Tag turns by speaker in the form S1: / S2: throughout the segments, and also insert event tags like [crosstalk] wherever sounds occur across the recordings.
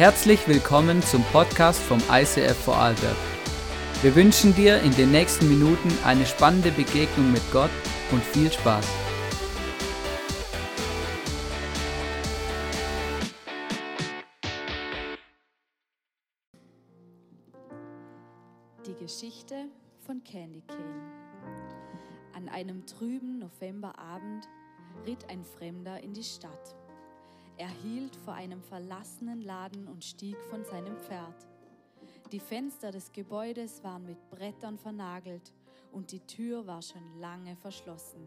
S1: Herzlich willkommen zum Podcast vom ICF Vorarlberg. Wir wünschen dir in den nächsten Minuten eine spannende Begegnung mit Gott und viel Spaß.
S2: Die Geschichte von Candy Cane. An einem trüben Novemberabend ritt ein Fremder in die Stadt. Er hielt vor einem verlassenen Laden und stieg von seinem Pferd. Die Fenster des Gebäudes waren mit Brettern vernagelt und die Tür war schon lange verschlossen.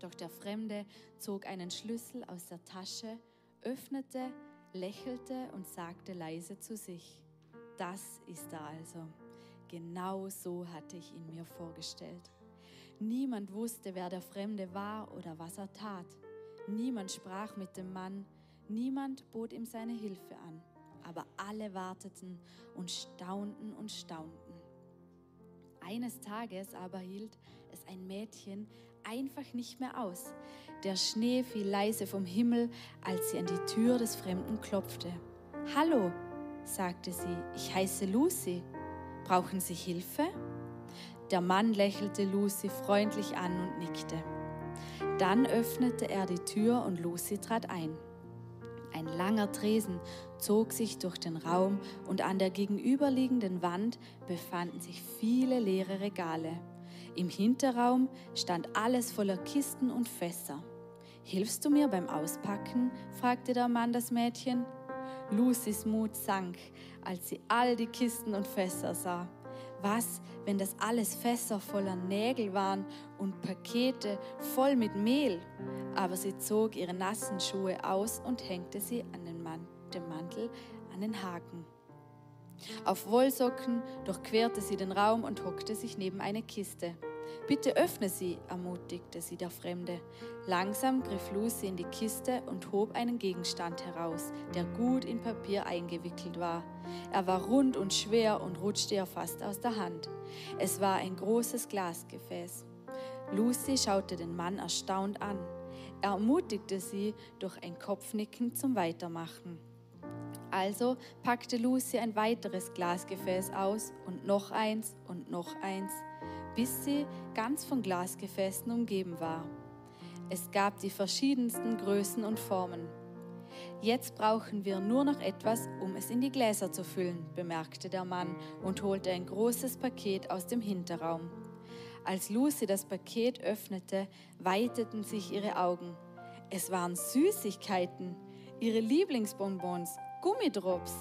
S2: Doch der Fremde zog einen Schlüssel aus der Tasche, öffnete, lächelte und sagte leise zu sich, das ist er also. Genau so hatte ich ihn mir vorgestellt. Niemand wusste, wer der Fremde war oder was er tat. Niemand sprach mit dem Mann, niemand bot ihm seine Hilfe an, aber alle warteten und staunten und staunten. Eines Tages aber hielt es ein Mädchen einfach nicht mehr aus. Der Schnee fiel leise vom Himmel, als sie an die Tür des Fremden klopfte. Hallo, sagte sie, ich heiße Lucy. Brauchen Sie Hilfe? Der Mann lächelte Lucy freundlich an und nickte. Dann öffnete er die Tür und Lucy trat ein. Ein langer Tresen zog sich durch den Raum und an der gegenüberliegenden Wand befanden sich viele leere Regale. Im Hinterraum stand alles voller Kisten und Fässer. Hilfst du mir beim Auspacken? fragte der Mann das Mädchen. Lucys Mut sank, als sie all die Kisten und Fässer sah. Was, wenn das alles Fässer voller Nägel waren und Pakete voll mit Mehl? Aber sie zog ihre nassen Schuhe aus und hängte sie an den Man dem Mantel an den Haken. Auf Wollsocken durchquerte sie den Raum und hockte sich neben eine Kiste. Bitte öffne sie, ermutigte sie der Fremde. Langsam griff Lucy in die Kiste und hob einen Gegenstand heraus, der gut in Papier eingewickelt war. Er war rund und schwer und rutschte ihr fast aus der Hand. Es war ein großes Glasgefäß. Lucy schaute den Mann erstaunt an. Er ermutigte sie durch ein Kopfnicken zum Weitermachen. Also packte Lucy ein weiteres Glasgefäß aus und noch eins und noch eins bis sie ganz von Glasgefäßen umgeben war. Es gab die verschiedensten Größen und Formen. Jetzt brauchen wir nur noch etwas, um es in die Gläser zu füllen, bemerkte der Mann und holte ein großes Paket aus dem Hinterraum. Als Lucy das Paket öffnete, weiteten sich ihre Augen. Es waren Süßigkeiten, ihre Lieblingsbonbons, Gummidrops.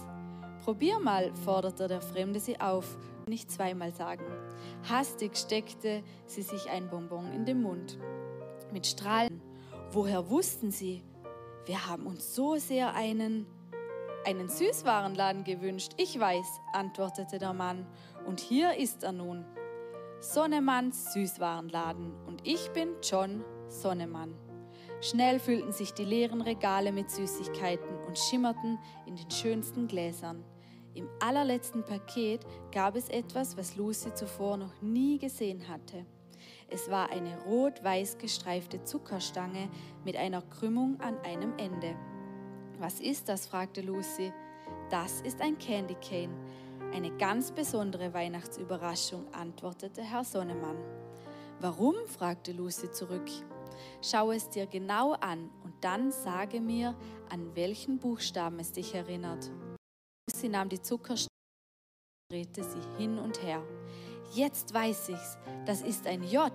S2: Probier mal, forderte der Fremde sie auf nicht zweimal sagen. Hastig steckte sie sich ein Bonbon in den Mund. Mit Strahlen. Woher wussten sie? Wir haben uns so sehr einen, einen Süßwarenladen gewünscht. Ich weiß, antwortete der Mann. Und hier ist er nun. Sonnemanns Süßwarenladen. Und ich bin John Sonnemann. Schnell füllten sich die leeren Regale mit Süßigkeiten und schimmerten in den schönsten Gläsern. Im allerletzten Paket gab es etwas, was Lucy zuvor noch nie gesehen hatte. Es war eine rot-weiß gestreifte Zuckerstange mit einer Krümmung an einem Ende. Was ist das? fragte Lucy. Das ist ein Candy Cane. Eine ganz besondere Weihnachtsüberraschung, antwortete Herr Sonnemann. Warum? fragte Lucy zurück. Schau es dir genau an und dann sage mir, an welchen Buchstaben es dich erinnert. Sie nahm die Zuckerstange und drehte sie hin und her. Jetzt weiß ich's, das ist ein J.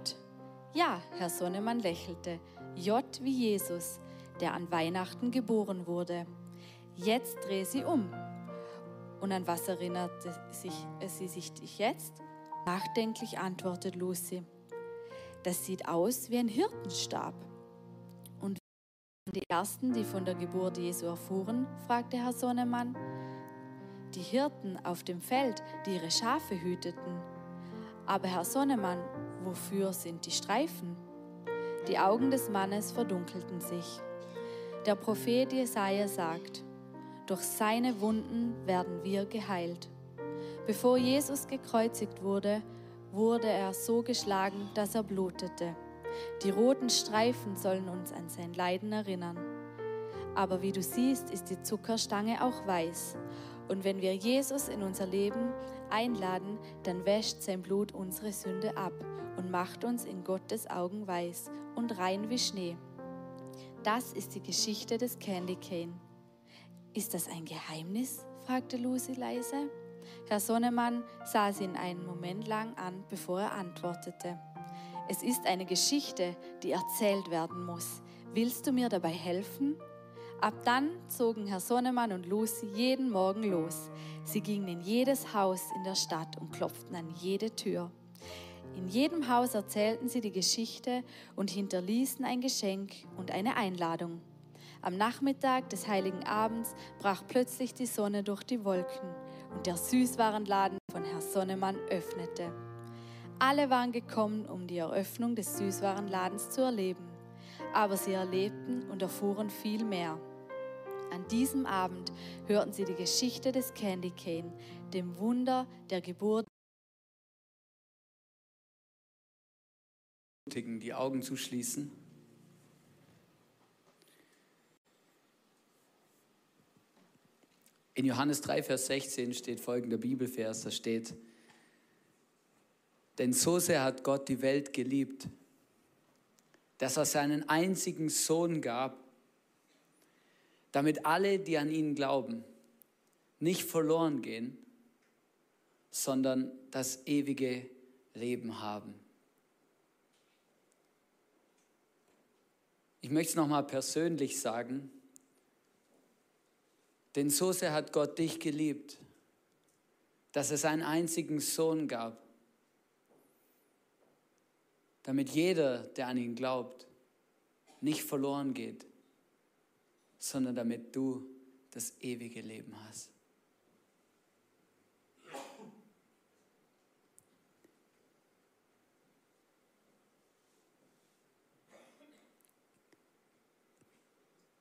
S2: Ja, Herr Sonnemann lächelte. J wie Jesus, der an Weihnachten geboren wurde. Jetzt drehe sie um. Und an was erinnerte sich, äh, sie sich jetzt? Nachdenklich antwortet Lucy. Das sieht aus wie ein Hirtenstab. Und die Ersten, die von der Geburt Jesu erfuhren? fragte Herr Sonnemann die Hirten auf dem Feld, die ihre Schafe hüteten. Aber Herr Sonnemann, wofür sind die Streifen? Die Augen des Mannes verdunkelten sich. Der Prophet Jesaja sagt: Durch seine Wunden werden wir geheilt. Bevor Jesus gekreuzigt wurde, wurde er so geschlagen, dass er blutete. Die roten Streifen sollen uns an sein Leiden erinnern. Aber wie du siehst, ist die Zuckerstange auch weiß. Und wenn wir Jesus in unser Leben einladen, dann wäscht sein Blut unsere Sünde ab und macht uns in Gottes Augen weiß und rein wie Schnee. Das ist die Geschichte des Candy Cane. Ist das ein Geheimnis? fragte Lucy leise. Herr Sonnemann sah sie in einen Moment lang an, bevor er antwortete. Es ist eine Geschichte, die erzählt werden muss. Willst du mir dabei helfen? Ab dann zogen Herr Sonnemann und Lucy jeden Morgen los. Sie gingen in jedes Haus in der Stadt und klopften an jede Tür. In jedem Haus erzählten sie die Geschichte und hinterließen ein Geschenk und eine Einladung. Am Nachmittag des heiligen Abends brach plötzlich die Sonne durch die Wolken und der Süßwarenladen von Herr Sonnemann öffnete. Alle waren gekommen, um die Eröffnung des Süßwarenladens zu erleben aber sie erlebten und erfuhren viel mehr. An diesem Abend hörten sie die Geschichte des Candy Cane, dem Wunder der Geburt.
S1: Die Augen zu schließen. In Johannes 3, Vers 16 steht folgender Bibelvers, da steht, denn so sehr hat Gott die Welt geliebt, dass er seinen einzigen Sohn gab, damit alle, die an ihn glauben, nicht verloren gehen, sondern das ewige Leben haben. Ich möchte es nochmal persönlich sagen, denn so sehr hat Gott dich geliebt, dass es einen einzigen Sohn gab, damit jeder, der an ihn glaubt, nicht verloren geht, sondern damit du das ewige Leben hast.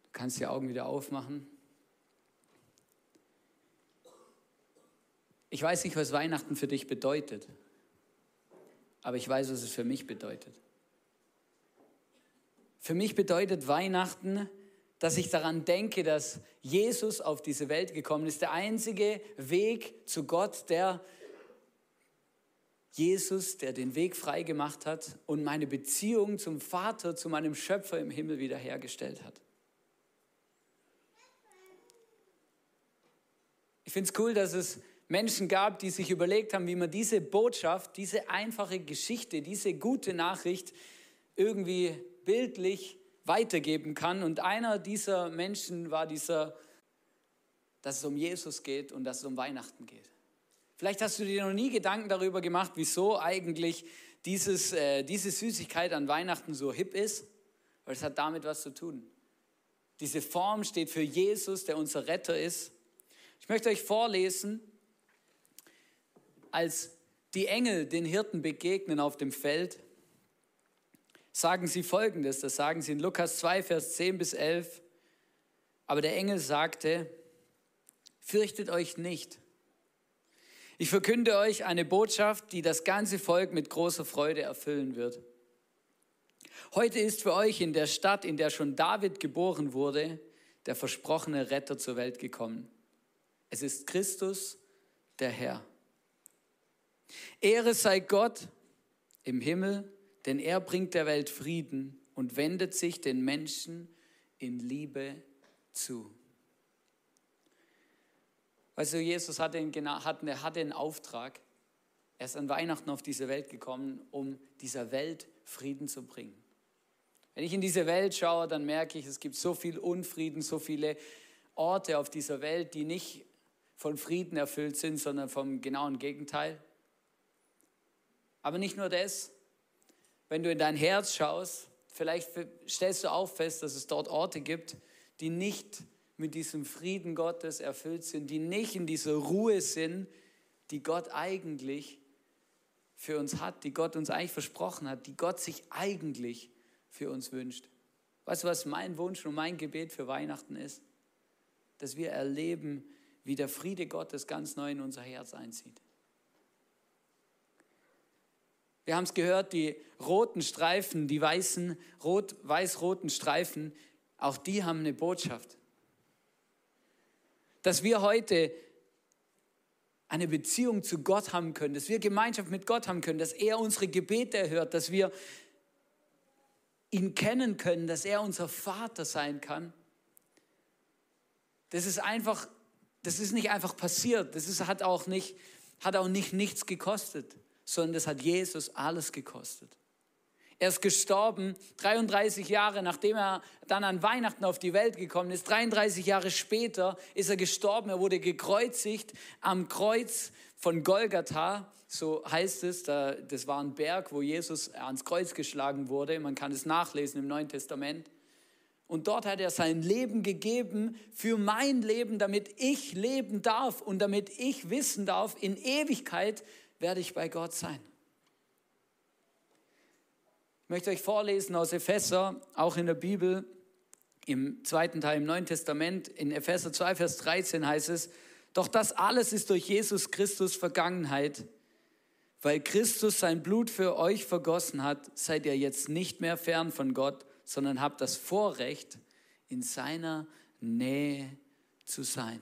S1: Du kannst die Augen wieder aufmachen. Ich weiß nicht, was Weihnachten für dich bedeutet aber ich weiß, was es für mich bedeutet. Für mich bedeutet Weihnachten, dass ich daran denke, dass Jesus auf diese Welt gekommen ist. Der einzige Weg zu Gott, der Jesus, der den Weg frei gemacht hat und meine Beziehung zum Vater, zu meinem Schöpfer im Himmel wiederhergestellt hat. Ich finde es cool, dass es Menschen gab, die sich überlegt haben, wie man diese Botschaft, diese einfache Geschichte, diese gute Nachricht irgendwie bildlich weitergeben kann. Und einer dieser Menschen war dieser, dass es um Jesus geht und dass es um Weihnachten geht. Vielleicht hast du dir noch nie Gedanken darüber gemacht, wieso eigentlich dieses, äh, diese Süßigkeit an Weihnachten so hip ist, weil es hat damit was zu tun. Diese Form steht für Jesus, der unser Retter ist. Ich möchte euch vorlesen, als die Engel den Hirten begegnen auf dem Feld, sagen sie folgendes, das sagen sie in Lukas 2, Vers 10 bis 11. Aber der Engel sagte, fürchtet euch nicht. Ich verkünde euch eine Botschaft, die das ganze Volk mit großer Freude erfüllen wird. Heute ist für euch in der Stadt, in der schon David geboren wurde, der versprochene Retter zur Welt gekommen. Es ist Christus, der Herr. Ehre sei Gott im Himmel, denn er bringt der Welt Frieden und wendet sich den Menschen in Liebe zu. Also Jesus hatte einen, hatte, hatte einen Auftrag. Er ist an Weihnachten auf diese Welt gekommen, um dieser Welt Frieden zu bringen. Wenn ich in diese Welt schaue, dann merke ich, es gibt so viel Unfrieden, so viele Orte auf dieser Welt, die nicht von Frieden erfüllt sind, sondern vom genauen Gegenteil. Aber nicht nur das, wenn du in dein Herz schaust, vielleicht stellst du auch fest, dass es dort Orte gibt, die nicht mit diesem Frieden Gottes erfüllt sind, die nicht in dieser Ruhe sind, die Gott eigentlich für uns hat, die Gott uns eigentlich versprochen hat, die Gott sich eigentlich für uns wünscht. Weißt du, was mein Wunsch und mein Gebet für Weihnachten ist? Dass wir erleben, wie der Friede Gottes ganz neu in unser Herz einzieht. Wir haben es gehört, die roten Streifen, die weißen, rot, weiß-roten Streifen, auch die haben eine Botschaft. dass wir heute eine Beziehung zu Gott haben können, dass wir Gemeinschaft mit Gott haben können, dass er unsere Gebete erhört, dass wir ihn kennen können, dass er unser Vater sein kann. Das ist einfach, das ist nicht einfach passiert. Das ist, hat auch nicht, hat auch nicht nichts gekostet, sondern das hat Jesus alles gekostet. Er ist gestorben 33 Jahre, nachdem er dann an Weihnachten auf die Welt gekommen ist. 33 Jahre später ist er gestorben. Er wurde gekreuzigt am Kreuz von Golgatha. So heißt es. Das war ein Berg, wo Jesus ans Kreuz geschlagen wurde. Man kann es nachlesen im Neuen Testament. Und dort hat er sein Leben gegeben für mein Leben, damit ich leben darf und damit ich wissen darf, in Ewigkeit werde ich bei Gott sein. Ich möchte euch vorlesen aus Epheser, auch in der Bibel, im zweiten Teil im Neuen Testament, in Epheser 2, Vers 13 heißt es, doch das alles ist durch Jesus Christus Vergangenheit. Weil Christus sein Blut für euch vergossen hat, seid ihr jetzt nicht mehr fern von Gott, sondern habt das Vorrecht, in seiner Nähe zu sein.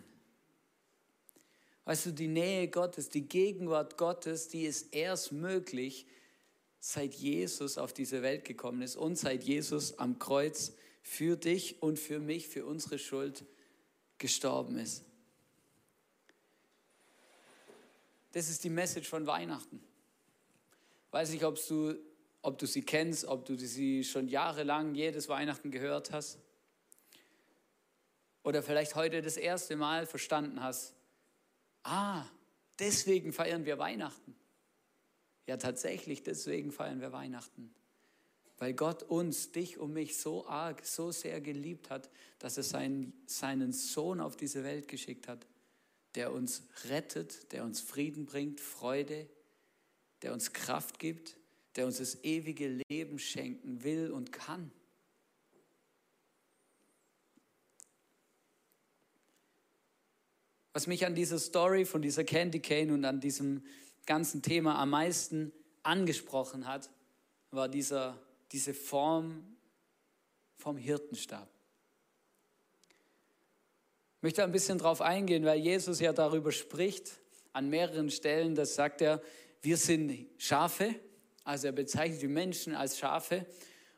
S1: Weißt du, die Nähe Gottes, die Gegenwart Gottes, die ist erst möglich, seit Jesus auf diese Welt gekommen ist und seit Jesus am Kreuz für dich und für mich, für unsere Schuld gestorben ist. Das ist die Message von Weihnachten. Weiß nicht, ob du, ob du sie kennst, ob du sie schon jahrelang jedes Weihnachten gehört hast. Oder vielleicht heute das erste Mal verstanden hast, ah, deswegen feiern wir Weihnachten. Ja, tatsächlich, deswegen feiern wir Weihnachten. Weil Gott uns, dich und mich so arg, so sehr geliebt hat, dass er seinen, seinen Sohn auf diese Welt geschickt hat, der uns rettet, der uns Frieden bringt, Freude, der uns Kraft gibt, der uns das ewige Leben schenken will und kann. Was mich an dieser Story von dieser Candy Cane und an diesem ganzen Thema am meisten angesprochen hat, war dieser, diese Form vom Hirtenstab. Ich möchte ein bisschen darauf eingehen, weil Jesus ja darüber spricht, an mehreren Stellen, das sagt er, wir sind Schafe, also er bezeichnet die Menschen als Schafe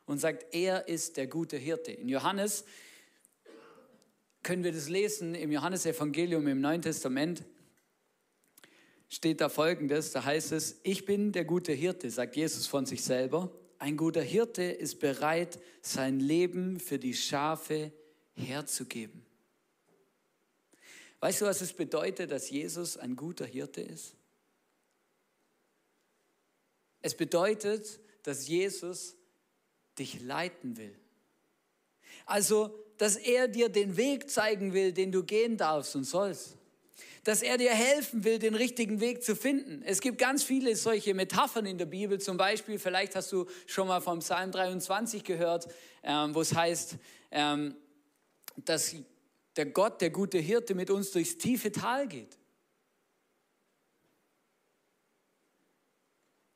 S1: und sagt, er ist der gute Hirte. In Johannes können wir das lesen, im Johannesevangelium im Neuen Testament, steht da folgendes, da heißt es, ich bin der gute Hirte, sagt Jesus von sich selber. Ein guter Hirte ist bereit, sein Leben für die Schafe herzugeben. Weißt du, was es bedeutet, dass Jesus ein guter Hirte ist? Es bedeutet, dass Jesus dich leiten will. Also, dass er dir den Weg zeigen will, den du gehen darfst und sollst dass er dir helfen will, den richtigen Weg zu finden. Es gibt ganz viele solche Metaphern in der Bibel. Zum Beispiel, vielleicht hast du schon mal vom Psalm 23 gehört, ähm, wo es heißt, ähm, dass der Gott, der gute Hirte, mit uns durchs tiefe Tal geht.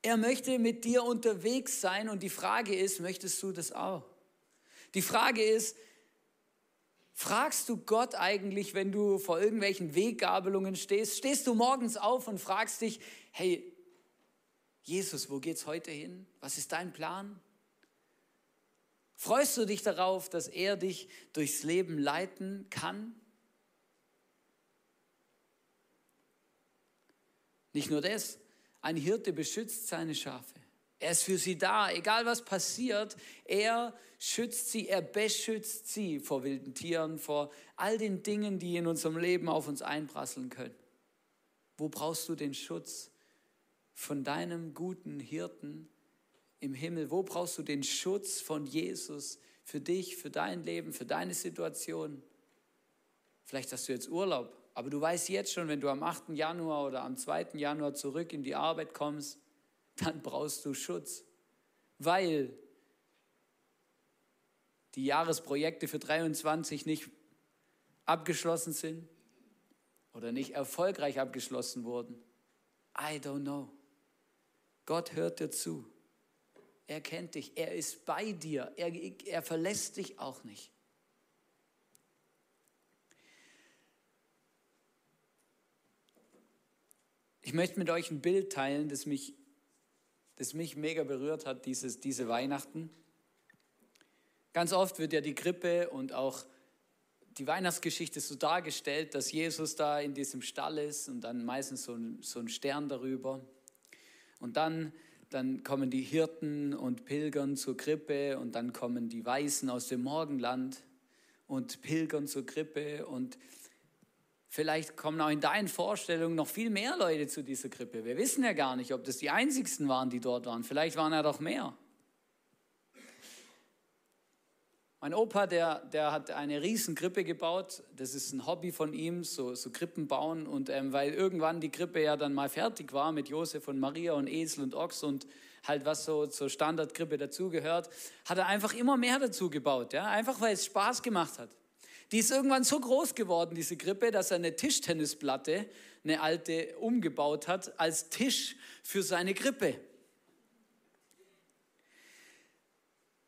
S1: Er möchte mit dir unterwegs sein und die Frage ist, möchtest du das auch? Die Frage ist, Fragst du Gott eigentlich, wenn du vor irgendwelchen Weggabelungen stehst? Stehst du morgens auf und fragst dich, hey, Jesus, wo geht's heute hin? Was ist dein Plan? Freust du dich darauf, dass er dich durchs Leben leiten kann? Nicht nur das, ein Hirte beschützt seine Schafe. Er ist für sie da, egal was passiert. Er schützt sie, er beschützt sie vor wilden Tieren, vor all den Dingen, die in unserem Leben auf uns einprasseln können. Wo brauchst du den Schutz von deinem guten Hirten im Himmel? Wo brauchst du den Schutz von Jesus für dich, für dein Leben, für deine Situation? Vielleicht hast du jetzt Urlaub, aber du weißt jetzt schon, wenn du am 8. Januar oder am 2. Januar zurück in die Arbeit kommst, dann brauchst du Schutz, weil die Jahresprojekte für 23 nicht abgeschlossen sind oder nicht erfolgreich abgeschlossen wurden. I don't know. Gott hört dir zu. Er kennt dich. Er ist bei dir. Er, er verlässt dich auch nicht. Ich möchte mit euch ein Bild teilen, das mich, das mich mega berührt hat, dieses, diese Weihnachten. Ganz oft wird ja die Krippe und auch die Weihnachtsgeschichte so dargestellt, dass Jesus da in diesem Stall ist und dann meistens so ein, so ein Stern darüber. Und dann, dann kommen die Hirten und pilgern zur Krippe und dann kommen die Weißen aus dem Morgenland und pilgern zur Krippe und vielleicht kommen auch in deinen Vorstellungen noch viel mehr Leute zu dieser Krippe. Wir wissen ja gar nicht, ob das die einzigsten waren, die dort waren. Vielleicht waren ja doch mehr. Mein Opa, der, der hat eine riesen Krippe gebaut. Das ist ein Hobby von ihm, so, so Krippen bauen. Und ähm, weil irgendwann die Krippe ja dann mal fertig war mit Josef und Maria und Esel und Ochs und halt was so zur Standardkrippe dazugehört, hat er einfach immer mehr dazu gebaut. Ja? Einfach weil es Spaß gemacht hat. Die ist irgendwann so groß geworden, diese Krippe, dass er eine Tischtennisplatte, eine alte, umgebaut hat als Tisch für seine Krippe.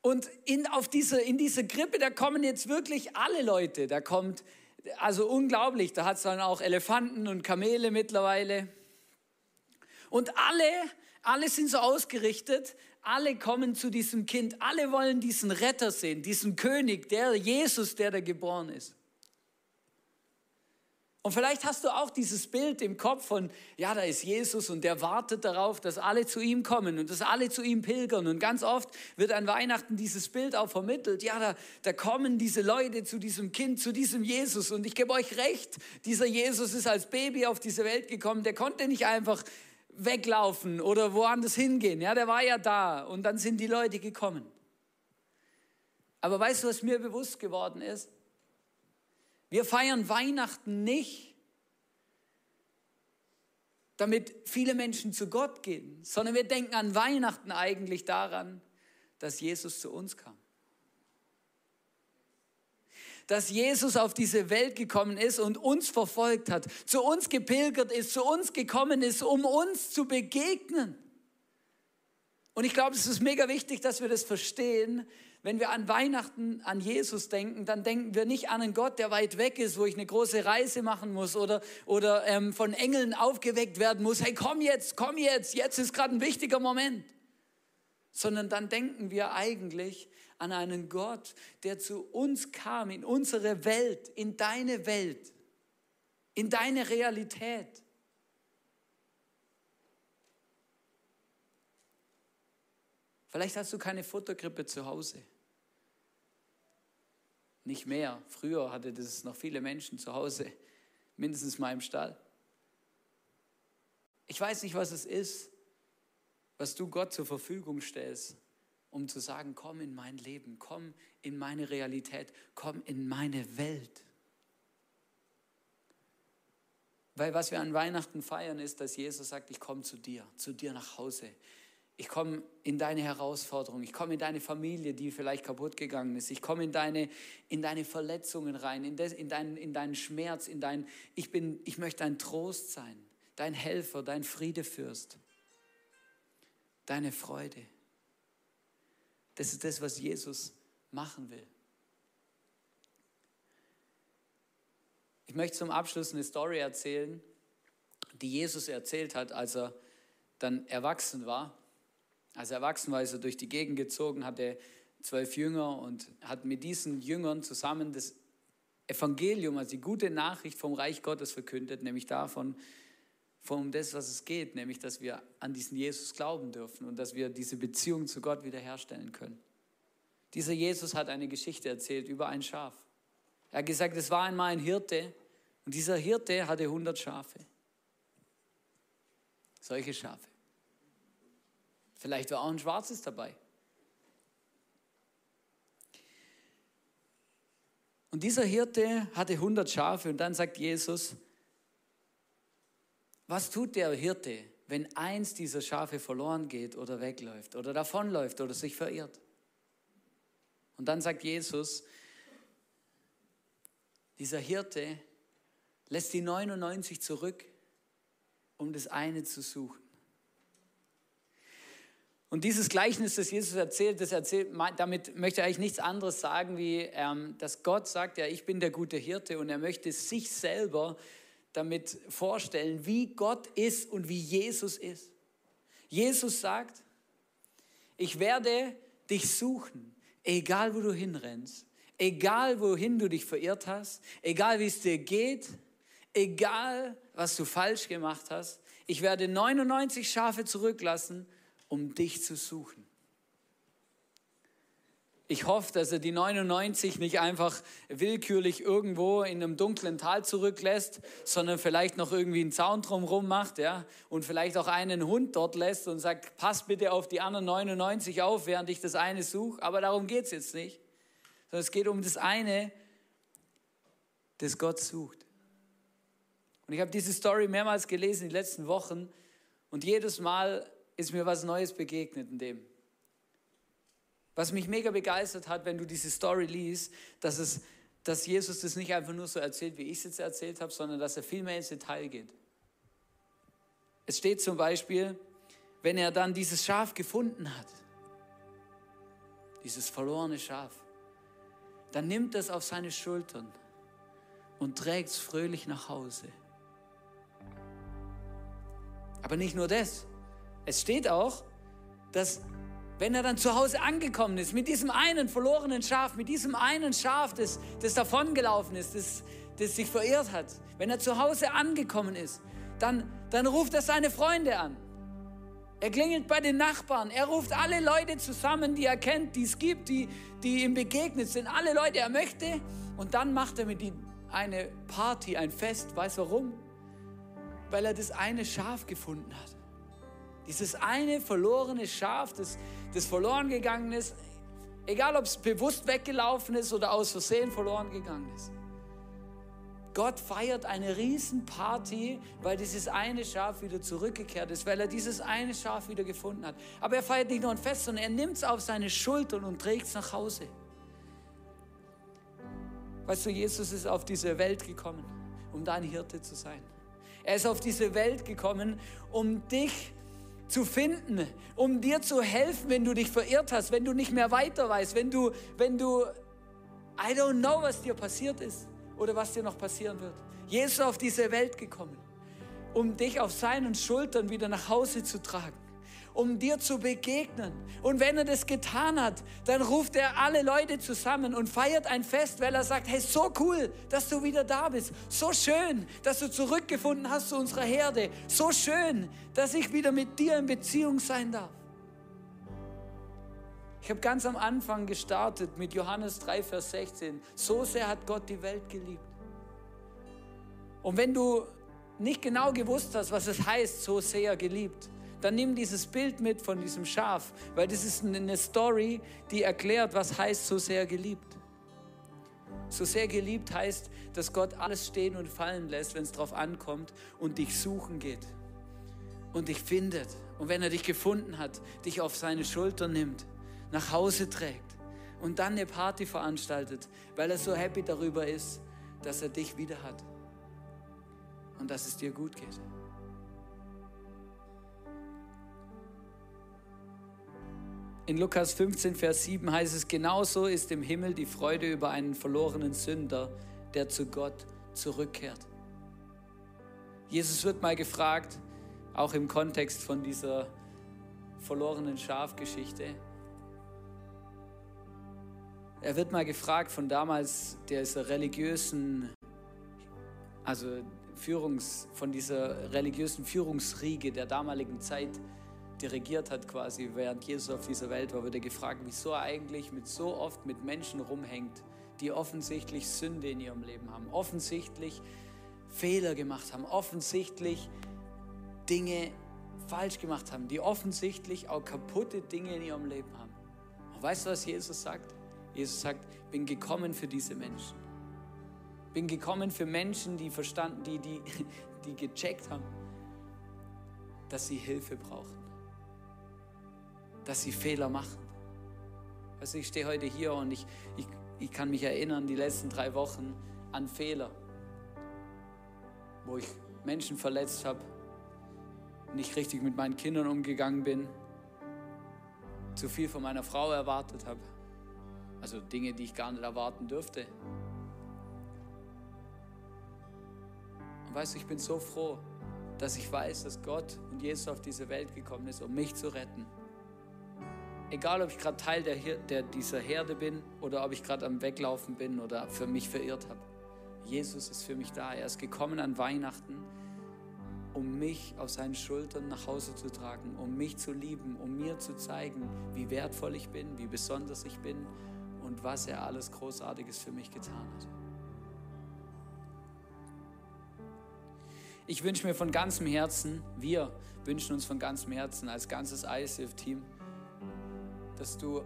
S1: Und in, auf diese, in diese Krippe, da kommen jetzt wirklich alle Leute. Da kommt, also unglaublich, da hat es dann auch Elefanten und Kamele mittlerweile. Und alle, alle sind so ausgerichtet, alle kommen zu diesem Kind, alle wollen diesen Retter sehen, diesen König, der Jesus, der da geboren ist. Und vielleicht hast du auch dieses Bild im Kopf von, ja, da ist Jesus und der wartet darauf, dass alle zu ihm kommen und dass alle zu ihm pilgern. Und ganz oft wird an Weihnachten dieses Bild auch vermittelt. Ja, da, da kommen diese Leute zu diesem Kind, zu diesem Jesus. Und ich gebe euch recht, dieser Jesus ist als Baby auf diese Welt gekommen. Der konnte nicht einfach weglaufen oder woanders hingehen. Ja, der war ja da und dann sind die Leute gekommen. Aber weißt du, was mir bewusst geworden ist? Wir feiern Weihnachten nicht, damit viele Menschen zu Gott gehen, sondern wir denken an Weihnachten eigentlich daran, dass Jesus zu uns kam. Dass Jesus auf diese Welt gekommen ist und uns verfolgt hat, zu uns gepilgert ist, zu uns gekommen ist, um uns zu begegnen. Und ich glaube, es ist mega wichtig, dass wir das verstehen, wenn wir an Weihnachten an Jesus denken, dann denken wir nicht an einen Gott, der weit weg ist, wo ich eine große Reise machen muss oder, oder ähm, von Engeln aufgeweckt werden muss. Hey, komm jetzt, komm jetzt, jetzt ist gerade ein wichtiger Moment. Sondern dann denken wir eigentlich an einen Gott, der zu uns kam, in unsere Welt, in deine Welt, in deine Realität. Vielleicht hast du keine Futterkrippe zu Hause. Nicht mehr. Früher hatte das noch viele Menschen zu Hause, mindestens mal im Stall. Ich weiß nicht, was es ist, was du Gott zur Verfügung stellst, um zu sagen, komm in mein Leben, komm in meine Realität, komm in meine Welt. Weil was wir an Weihnachten feiern, ist, dass Jesus sagt, ich komme zu dir, zu dir nach Hause. Ich komme in deine Herausforderung. Ich komme in deine Familie, die vielleicht kaputt gegangen ist. Ich komme in deine, in deine Verletzungen rein, in, des, in, deinen, in deinen Schmerz, in dein, ich, bin, ich möchte dein Trost sein, dein Helfer, dein Friedefürst, deine Freude. Das ist das, was Jesus machen will. Ich möchte zum Abschluss eine Story erzählen, die Jesus erzählt hat, als er dann erwachsen war. Als er erwachsen war, ist er durch die Gegend gezogen, hatte zwölf Jünger und hat mit diesen Jüngern zusammen das Evangelium, also die gute Nachricht vom Reich Gottes verkündet, nämlich davon, von das, was es geht, nämlich, dass wir an diesen Jesus glauben dürfen und dass wir diese Beziehung zu Gott wiederherstellen können. Dieser Jesus hat eine Geschichte erzählt über ein Schaf. Er hat gesagt, es war einmal ein Hirte und dieser Hirte hatte 100 Schafe. Solche Schafe. Vielleicht war auch ein schwarzes dabei. Und dieser Hirte hatte 100 Schafe und dann sagt Jesus, was tut der Hirte, wenn eins dieser Schafe verloren geht oder wegläuft oder davonläuft oder sich verirrt? Und dann sagt Jesus, dieser Hirte lässt die 99 zurück, um das eine zu suchen. Und dieses Gleichnis, das Jesus erzählt, das erzählt, damit möchte er eigentlich nichts anderes sagen, wie ähm, dass Gott sagt, ja, ich bin der gute Hirte und er möchte sich selber damit vorstellen, wie Gott ist und wie Jesus ist. Jesus sagt, ich werde dich suchen, egal wo du hinrennst, egal wohin du dich verirrt hast, egal wie es dir geht, egal was du falsch gemacht hast. Ich werde 99 Schafe zurücklassen, um dich zu suchen. Ich hoffe, dass er die 99 nicht einfach willkürlich irgendwo in einem dunklen Tal zurücklässt, sondern vielleicht noch irgendwie einen Zaun drumherum macht, ja, und vielleicht auch einen Hund dort lässt und sagt, pass bitte auf die anderen 99 auf, während ich das eine suche. Aber darum geht es jetzt nicht, sondern es geht um das eine, das Gott sucht. Und ich habe diese Story mehrmals gelesen in den letzten Wochen und jedes Mal ist mir was Neues begegnet in dem. Was mich mega begeistert hat, wenn du diese Story liest, dass, es, dass Jesus das nicht einfach nur so erzählt, wie ich es jetzt erzählt habe, sondern dass er viel mehr ins Detail geht. Es steht zum Beispiel, wenn er dann dieses Schaf gefunden hat, dieses verlorene Schaf, dann nimmt es auf seine Schultern und trägt es fröhlich nach Hause. Aber nicht nur das. Es steht auch, dass wenn er dann zu Hause angekommen ist, mit diesem einen verlorenen Schaf, mit diesem einen Schaf, das, das davongelaufen ist, das, das sich verirrt hat, wenn er zu Hause angekommen ist, dann, dann ruft er seine Freunde an. Er klingelt bei den Nachbarn. Er ruft alle Leute zusammen, die er kennt, die es gibt, die, die ihm begegnet sind. Alle Leute, er möchte. Und dann macht er mit ihnen eine Party, ein Fest. Weiß warum? Weil er das eine Schaf gefunden hat. Dieses eine verlorene Schaf, das, das verloren gegangen ist, egal ob es bewusst weggelaufen ist oder aus Versehen verloren gegangen ist. Gott feiert eine Riesenparty, weil dieses eine Schaf wieder zurückgekehrt ist, weil er dieses eine Schaf wieder gefunden hat. Aber er feiert nicht nur ein Fest, sondern er nimmt es auf seine Schultern und trägt es nach Hause. Weißt du, Jesus ist auf diese Welt gekommen, um dein Hirte zu sein. Er ist auf diese Welt gekommen, um dich zu finden, um dir zu helfen, wenn du dich verirrt hast, wenn du nicht mehr weiter weißt, wenn du, wenn du, I don't know, was dir passiert ist oder was dir noch passieren wird. Jesus ist auf diese Welt gekommen, um dich auf seinen Schultern wieder nach Hause zu tragen um dir zu begegnen. Und wenn er das getan hat, dann ruft er alle Leute zusammen und feiert ein Fest, weil er sagt, hey, so cool, dass du wieder da bist. So schön, dass du zurückgefunden hast zu unserer Herde. So schön, dass ich wieder mit dir in Beziehung sein darf. Ich habe ganz am Anfang gestartet mit Johannes 3, Vers 16. So sehr hat Gott die Welt geliebt. Und wenn du nicht genau gewusst hast, was es heißt, so sehr geliebt, dann nimm dieses Bild mit von diesem Schaf, weil das ist eine Story, die erklärt, was heißt so sehr geliebt. So sehr geliebt heißt, dass Gott alles stehen und fallen lässt, wenn es darauf ankommt und dich suchen geht und dich findet. Und wenn er dich gefunden hat, dich auf seine Schulter nimmt, nach Hause trägt und dann eine Party veranstaltet, weil er so happy darüber ist, dass er dich wieder hat und dass es dir gut geht. In Lukas 15, Vers 7 heißt es, genauso ist im Himmel die Freude über einen verlorenen Sünder, der zu Gott zurückkehrt. Jesus wird mal gefragt, auch im Kontext von dieser verlorenen Schafgeschichte. Er wird mal gefragt von damals dieser religiösen, also Führungs, von dieser religiösen Führungsriege der damaligen Zeit, dirigiert hat quasi, während Jesus auf dieser Welt war, wird er gefragt, wieso er eigentlich mit so oft mit Menschen rumhängt, die offensichtlich Sünde in ihrem Leben haben, offensichtlich Fehler gemacht haben, offensichtlich Dinge falsch gemacht haben, die offensichtlich auch kaputte Dinge in ihrem Leben haben. Und weißt du, was Jesus sagt? Jesus sagt, bin gekommen für diese Menschen. Bin gekommen für Menschen, die verstanden, die, die, [laughs] die gecheckt haben, dass sie Hilfe brauchen dass sie Fehler machen. Also ich stehe heute hier und ich, ich, ich kann mich erinnern, die letzten drei Wochen an Fehler, wo ich Menschen verletzt habe, nicht richtig mit meinen Kindern umgegangen bin, zu viel von meiner Frau erwartet habe. Also Dinge, die ich gar nicht erwarten dürfte. Und weißt du, ich bin so froh, dass ich weiß, dass Gott und Jesus auf diese Welt gekommen ist, um mich zu retten. Egal, ob ich gerade Teil der, der, dieser Herde bin oder ob ich gerade am Weglaufen bin oder für mich verirrt habe. Jesus ist für mich da. Er ist gekommen an Weihnachten, um mich auf seinen Schultern nach Hause zu tragen, um mich zu lieben, um mir zu zeigen, wie wertvoll ich bin, wie besonders ich bin und was er alles Großartiges für mich getan hat. Ich wünsche mir von ganzem Herzen, wir wünschen uns von ganzem Herzen als ganzes ICF-Team, dass du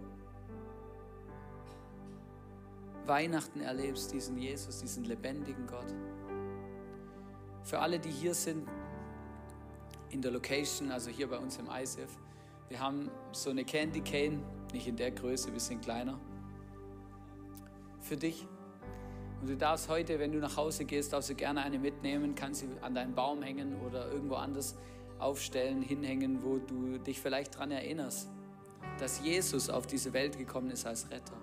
S1: Weihnachten erlebst, diesen Jesus, diesen lebendigen Gott. Für alle, die hier sind, in der Location, also hier bei uns im ICF, wir haben so eine Candy Cane, nicht in der Größe, bisschen kleiner, für dich. Und du darfst heute, wenn du nach Hause gehst, darfst du gerne eine mitnehmen, kannst sie an deinen Baum hängen oder irgendwo anders aufstellen, hinhängen, wo du dich vielleicht daran erinnerst, dass Jesus auf diese Welt gekommen ist als Retter.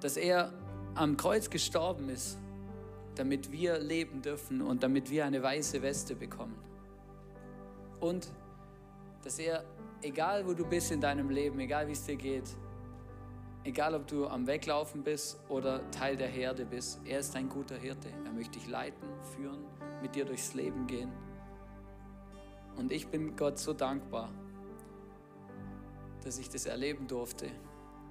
S1: Dass er am Kreuz gestorben ist, damit wir leben dürfen und damit wir eine weiße Weste bekommen. Und dass er, egal wo du bist in deinem Leben, egal wie es dir geht, egal ob du am Weglaufen bist oder Teil der Herde bist, er ist ein guter Hirte. Er möchte dich leiten, führen, mit dir durchs Leben gehen. Und ich bin Gott so dankbar, dass ich das erleben durfte,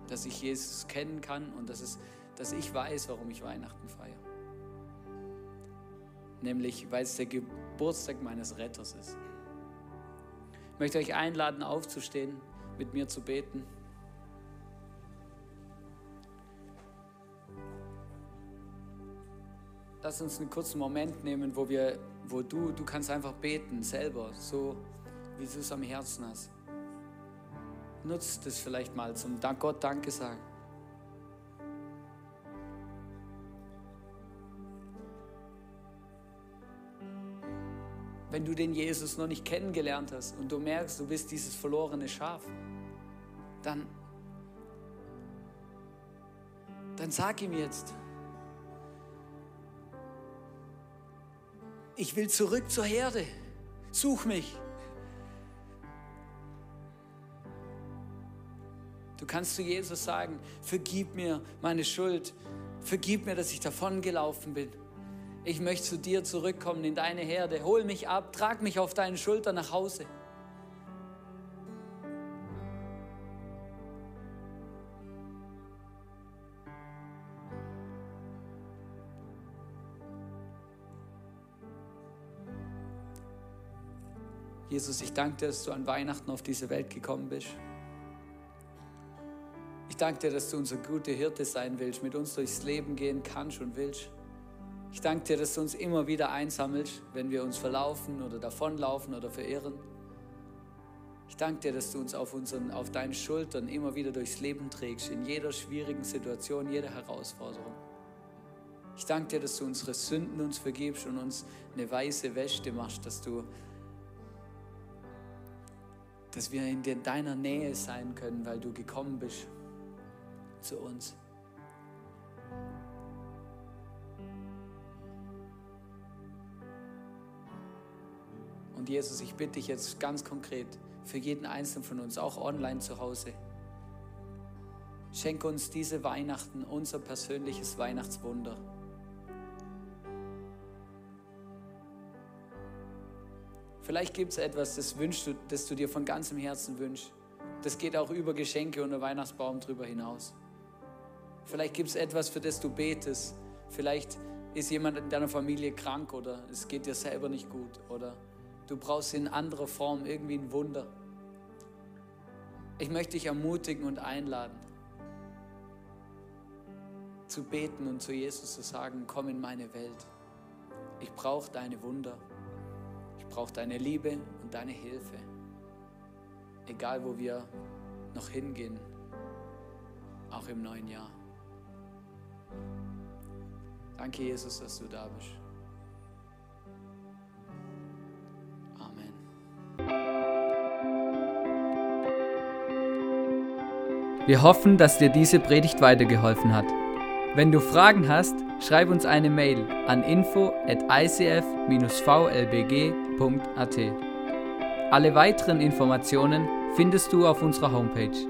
S1: dass ich Jesus kennen kann und dass, es, dass ich weiß, warum ich Weihnachten feiere. Nämlich, weil es der Geburtstag meines Retters ist. Ich möchte euch einladen, aufzustehen, mit mir zu beten. Lass uns einen kurzen Moment nehmen, wo wir, wo du, du kannst einfach beten, selber, so wie du es am Herzen hast. Nutzt das vielleicht mal zum Gott Danke sagen. wenn du den Jesus noch nicht kennengelernt hast und du merkst, du bist dieses verlorene Schaf, dann, dann sag ihm jetzt, ich will zurück zur Herde, such mich. Du kannst zu Jesus sagen, vergib mir meine Schuld, vergib mir, dass ich davongelaufen bin. Ich möchte zu dir zurückkommen in deine Herde. Hol mich ab, trag mich auf deinen Schultern nach Hause. Jesus, ich danke dir, dass du an Weihnachten auf diese Welt gekommen bist. Ich danke dir, dass du unser guter Hirte sein willst, mit uns durchs Leben gehen kannst und willst. Ich danke dir, dass du uns immer wieder einsammelst, wenn wir uns verlaufen oder davonlaufen oder verirren. Ich danke dir, dass du uns auf, unseren, auf deinen Schultern immer wieder durchs Leben trägst, in jeder schwierigen Situation, jeder Herausforderung. Ich danke dir, dass du unsere Sünden uns vergibst und uns eine weiße Wäsche machst, dass du, dass wir in deiner Nähe sein können, weil du gekommen bist zu uns. Und Jesus, ich bitte dich jetzt ganz konkret für jeden Einzelnen von uns, auch online zu Hause. Schenke uns diese Weihnachten unser persönliches Weihnachtswunder. Vielleicht gibt es etwas, das, wünschst du, das du dir von ganzem Herzen wünschst. Das geht auch über Geschenke und den Weihnachtsbaum drüber hinaus. Vielleicht gibt es etwas, für das du betest. Vielleicht ist jemand in deiner Familie krank oder es geht dir selber nicht gut oder Du brauchst in anderer Form irgendwie ein Wunder. Ich möchte dich ermutigen und einladen, zu beten und zu Jesus zu sagen, komm in meine Welt. Ich brauche deine Wunder. Ich brauche deine Liebe und deine Hilfe. Egal, wo wir noch hingehen, auch im neuen Jahr. Danke, Jesus, dass du da bist. Wir hoffen, dass dir diese Predigt weitergeholfen hat. Wenn du Fragen hast, schreib uns eine Mail an info at icf-vlbg.at. Alle weiteren Informationen findest du auf unserer Homepage.